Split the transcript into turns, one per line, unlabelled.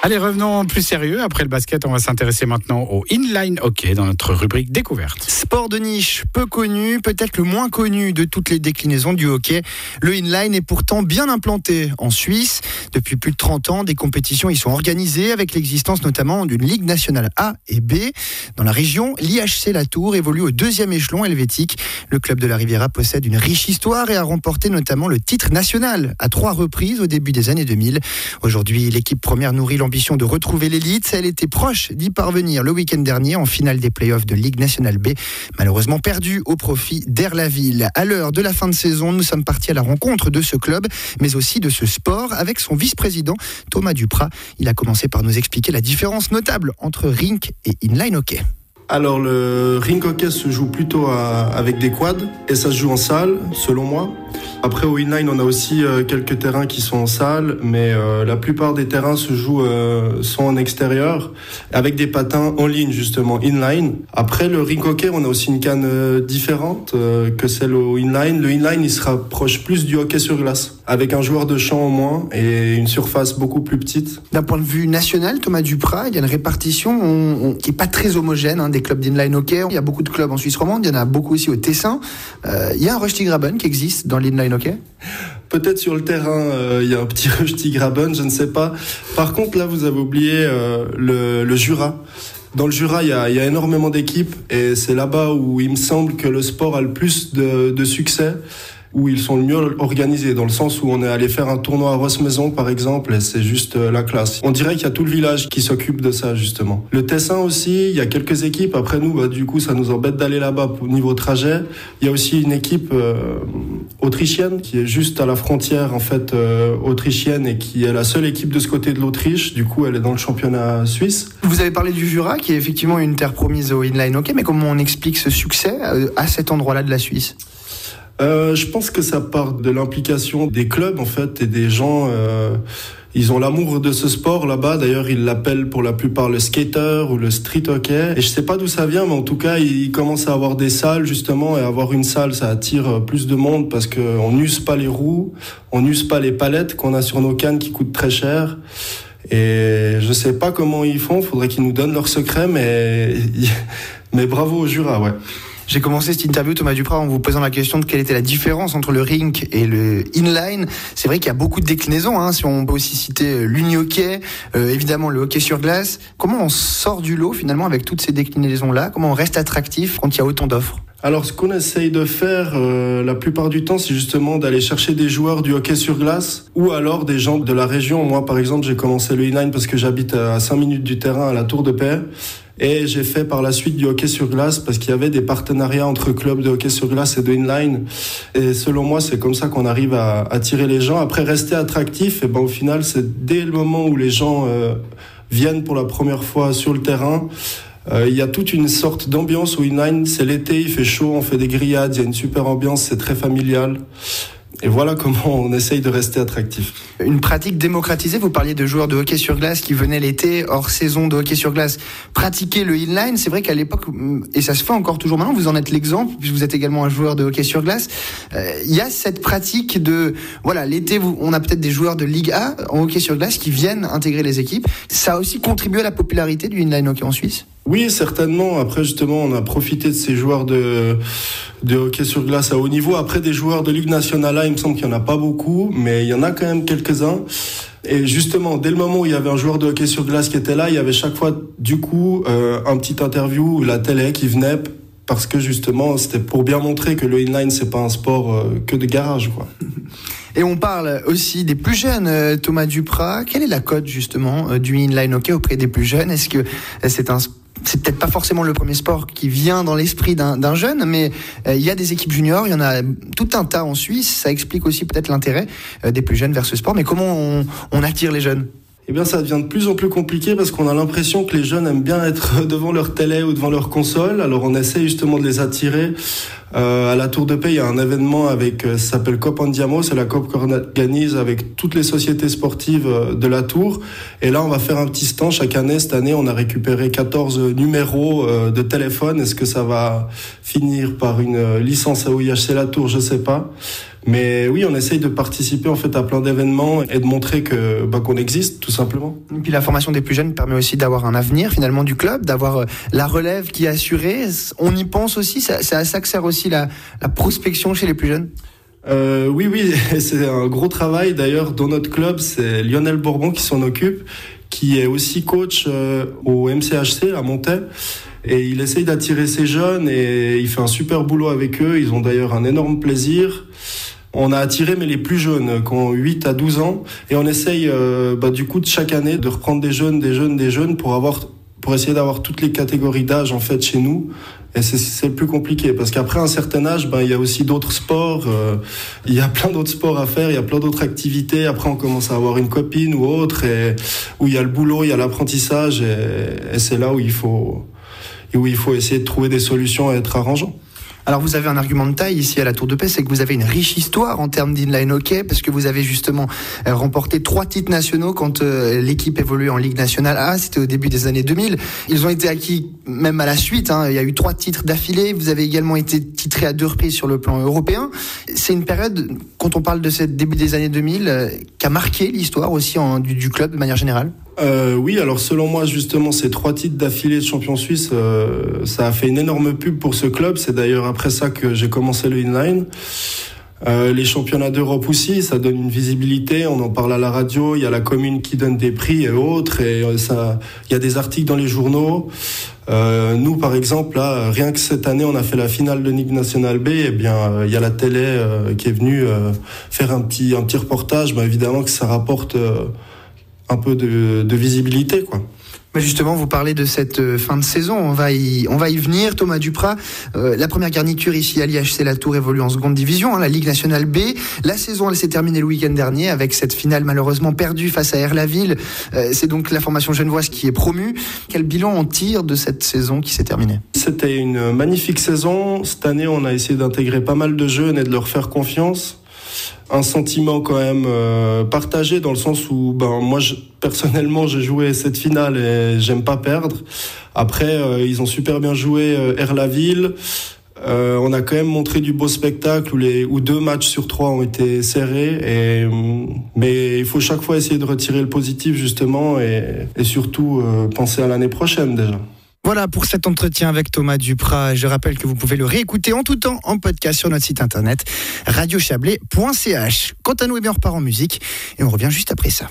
Allez, revenons plus sérieux. Après le basket, on va s'intéresser maintenant au inline hockey dans notre rubrique découverte.
Sport de niche, peu connu, peut-être le moins connu de toutes les déclinaisons du hockey. Le inline est pourtant bien implanté en Suisse. Depuis plus de 30 ans, des compétitions y sont organisées avec l'existence notamment d'une Ligue nationale A et B. Dans la région, l'IHC Latour évolue au deuxième échelon helvétique. Le club de la Riviera possède une riche histoire et a remporté notamment le titre national à trois reprises au début des années 2000. Aujourd'hui, l'équipe première nourrit l'ambition de retrouver l'élite. Elle était proche d'y parvenir le week-end dernier en finale des playoffs de Ligue nationale B, malheureusement perdue au profit d'Air-la-Ville. À l'heure de la fin de saison, nous sommes partis à la rencontre de ce club, mais aussi de ce sport avec son vice-président Thomas Duprat. Il a commencé par nous expliquer la différence notable entre rink et inline hockey.
Alors le ring hockey se joue plutôt avec des quads et ça se joue en salle selon moi. Après au inline on a aussi euh, quelques terrains qui sont en salle mais euh, la plupart des terrains se jouent euh, sont en extérieur avec des patins en ligne justement inline. Après le ring hockey on a aussi une canne différente que celle au inline. Le inline il se rapproche plus du hockey sur glace avec un joueur de champ au moins et une surface beaucoup plus petite.
D'un point de vue national Thomas Duprat il y a une répartition qui est pas très homogène. Hein, des clubs d'inline hockey. Il y a beaucoup de clubs en Suisse romande, il y en a beaucoup aussi au Tessin. Il y a un Rusty Graben qui existe dans hockey
Peut-être sur le terrain, euh, il y a un petit Rusty Graben, je ne sais pas. Par contre, là, vous avez oublié euh, le, Jura. Dans le Jura, il y a, énormément d'équipes et c'est là-bas où il me semble que le sport a le plus de succès où ils sont le mieux organisés, dans le sens où on est allé faire un tournoi à Rosse-Maison, par exemple, et c'est juste euh, la classe. On dirait qu'il y a tout le village qui s'occupe de ça, justement. Le Tessin aussi, il y a quelques équipes. Après nous, bah, du coup, ça nous embête d'aller là-bas au niveau trajet. Il y a aussi une équipe euh, autrichienne qui est juste à la frontière, en fait, euh, autrichienne et qui est la seule équipe de ce côté de l'Autriche. Du coup, elle est dans le championnat suisse.
Vous avez parlé du Jura, qui est effectivement une terre promise au inline hockey, mais comment on explique ce succès à cet endroit-là de la Suisse?
Euh, je pense que ça part de l'implication des clubs en fait et des gens. Euh, ils ont l'amour de ce sport là-bas. D'ailleurs, ils l'appellent pour la plupart le skater ou le street hockey. Et je sais pas d'où ça vient, mais en tout cas, ils commencent à avoir des salles justement. Et avoir une salle, ça attire plus de monde parce qu'on n'use pas les roues, on n'use pas les palettes qu'on a sur nos cannes qui coûtent très cher. Et je sais pas comment ils font. Faudrait qu'ils nous donnent leurs secrets, mais mais bravo au Jura, ouais.
J'ai commencé cette interview, Thomas Duprat, en vous posant la question de quelle était la différence entre le rink et le inline. C'est vrai qu'il y a beaucoup de déclinaisons. Hein, si on peut aussi citer euh, l'uni-hockey, euh, évidemment le hockey sur glace. Comment on sort du lot finalement avec toutes ces déclinaisons-là? Comment on reste attractif quand il y a autant d'offres?
Alors, ce qu'on essaye de faire euh, la plupart du temps, c'est justement d'aller chercher des joueurs du hockey sur glace ou alors des gens de la région. Moi, par exemple, j'ai commencé le inline parce que j'habite à 5 minutes du terrain à la Tour de Paix. Et j'ai fait par la suite du hockey sur glace parce qu'il y avait des partenariats entre clubs de hockey sur glace et de inline. Et selon moi, c'est comme ça qu'on arrive à attirer les gens. Après, rester attractif, et ben au final, c'est dès le moment où les gens euh, viennent pour la première fois sur le terrain. Euh, il y a toute une sorte d'ambiance où inline, c'est l'été, il fait chaud, on fait des grillades, il y a une super ambiance, c'est très familial. Et voilà comment on essaye de rester attractif.
Une pratique démocratisée, vous parliez de joueurs de hockey sur glace qui venaient l'été, hors saison de hockey sur glace, pratiquer le inline. C'est vrai qu'à l'époque, et ça se fait encore toujours maintenant, vous en êtes l'exemple, puisque vous êtes également un joueur de hockey sur glace, euh, il y a cette pratique de, voilà, l'été, on a peut-être des joueurs de Ligue A en hockey sur glace qui viennent intégrer les équipes. Ça a aussi contribué à la popularité du inline hockey en Suisse?
Oui, certainement. Après, justement, on a profité de ces joueurs de, de hockey sur glace à haut niveau. Après, des joueurs de Ligue nationale, il me semble qu'il n'y en a pas beaucoup, mais il y en a quand même quelques-uns. Et justement, dès le moment où il y avait un joueur de hockey sur glace qui était là, il y avait chaque fois, du coup, euh, un petit interview, la télé qui venait, parce que justement, c'était pour bien montrer que le inline, c'est pas un sport euh, que de garage, quoi.
Et on parle aussi des plus jeunes, euh, Thomas Duprat. Quelle est la cote justement du inline hockey auprès des plus jeunes? Est-ce que c'est un c'est peut-être pas forcément le premier sport qui vient dans l'esprit d'un jeune, mais euh, il y a des équipes juniors, il y en a tout un tas en Suisse. Ça explique aussi peut-être l'intérêt euh, des plus jeunes vers ce sport. Mais comment on, attire les jeunes?
Eh bien, ça devient de plus en plus compliqué parce qu'on a l'impression que les jeunes aiment bien être devant leur télé ou devant leur console. Alors, on essaie justement de les attirer Euh, à la Tour de Paix, il y a un événement avec, euh, s'appelle Cop Andiamo, c'est la COP qu'on organise avec toutes les sociétés sportives euh, de la Tour. Et là, on va faire un petit stand chaque année. Cette année, on a récupéré 14 numéros de téléphone. Est-ce que ça va finir par une licence à OIHC La Tour? Je sais pas. Mais oui, on essaye de participer en fait à plein d'événements et de montrer que bah, qu'on existe tout simplement.
Et puis la formation des plus jeunes permet aussi d'avoir un avenir finalement du club, d'avoir la relève qui est assurée. On y pense aussi, c'est à ça que sert aussi la, prospection chez les plus jeunes?
Euh, oui, oui, c'est un gros travail. D'ailleurs, dans notre club, c'est Lionel Bourbon qui s'en occupe, qui est aussi coach euh, au MCHC à Montaix. Et il essaye d'attirer ces jeunes et il fait un super boulot avec eux. Ils ont d'ailleurs un énorme plaisir. On a attiré mais les plus jeunes, qui ont 8 à 12 ans, et on essaye euh, bah, du coup de chaque année de reprendre des jeunes, des jeunes, des jeunes pour avoir pour essayer d'avoir toutes les catégories d'âge en fait chez nous. Et c'est le plus compliqué parce qu'après un certain âge, ben il y a aussi d'autres sports. Euh, il y a plein d'autres sports à faire, il y a plein d'autres activités. Après, on commence à avoir une copine ou autre, et où il y a le boulot, il y a l'apprentissage, et, et c'est là où il faut où il faut essayer de trouver des solutions et être arrangeant.
Alors vous avez un argument de taille ici à la Tour de Paix, c'est que vous avez une riche histoire en termes d'inline hockey, parce que vous avez justement euh, remporté trois titres nationaux quand euh, l'équipe évoluait en Ligue nationale A, c'était au début des années 2000. Ils ont été acquis même à la suite, hein. il y a eu trois titres d'affilée, vous avez également été titré à deux reprises sur le plan européen. C'est une période, quand on parle de ce début des années 2000, euh, qui a marqué l'histoire aussi du club de manière générale
euh, oui, alors selon moi, justement, ces trois titres d'affilée de champion suisse, euh, ça a fait une énorme pub pour ce club. C'est d'ailleurs après ça que j'ai commencé le inline. Euh, les championnats d'Europe aussi, ça donne une visibilité. On en parle à la radio. Il y a la commune qui donne des prix et autres. Et euh, ça, il y a des articles dans les journaux. Nous, par exemple, là, rien que cette année, on a fait la finale de Ligue nationale B. Eh bien, il y a la télé qui est venue faire un petit, un petit reportage. Bah, évidemment que ça rapporte un peu de, de visibilité, quoi.
Mais justement, vous parlez de cette euh, fin de saison. On va y, on va y venir. Thomas Duprat, euh, la première garniture ici à l'IHC La Tour évolue en seconde division, hein, la Ligue nationale B. La saison, elle s'est terminée le week-end dernier avec cette finale malheureusement perdue face à Erlaville. Euh, c'est donc la formation genevoise qui est promue. Quel bilan on tire de cette saison qui s'est terminée?
C'était une magnifique saison. Cette année, on a essayé d'intégrer pas mal de jeunes et de leur faire confiance un sentiment quand même euh, partagé dans le sens où ben moi personnellement j'ai joué cette finale et j'aime pas perdre. Après euh, ils ont super bien joué euh, Erlaville. Euh, on a quand même montré du beau spectacle où, les, où deux matchs sur trois ont été serrés. Mais il faut chaque fois essayer de retirer le positif justement et, surtout penser à l'année prochaine déjà.
Voilà pour cet entretien avec Thomas Duprat. Je rappelle que vous pouvez le réécouter en tout temps en podcast sur notre site internet radiochablais.ch. Quant à nous, eh bien, on repart en musique et on revient juste après ça.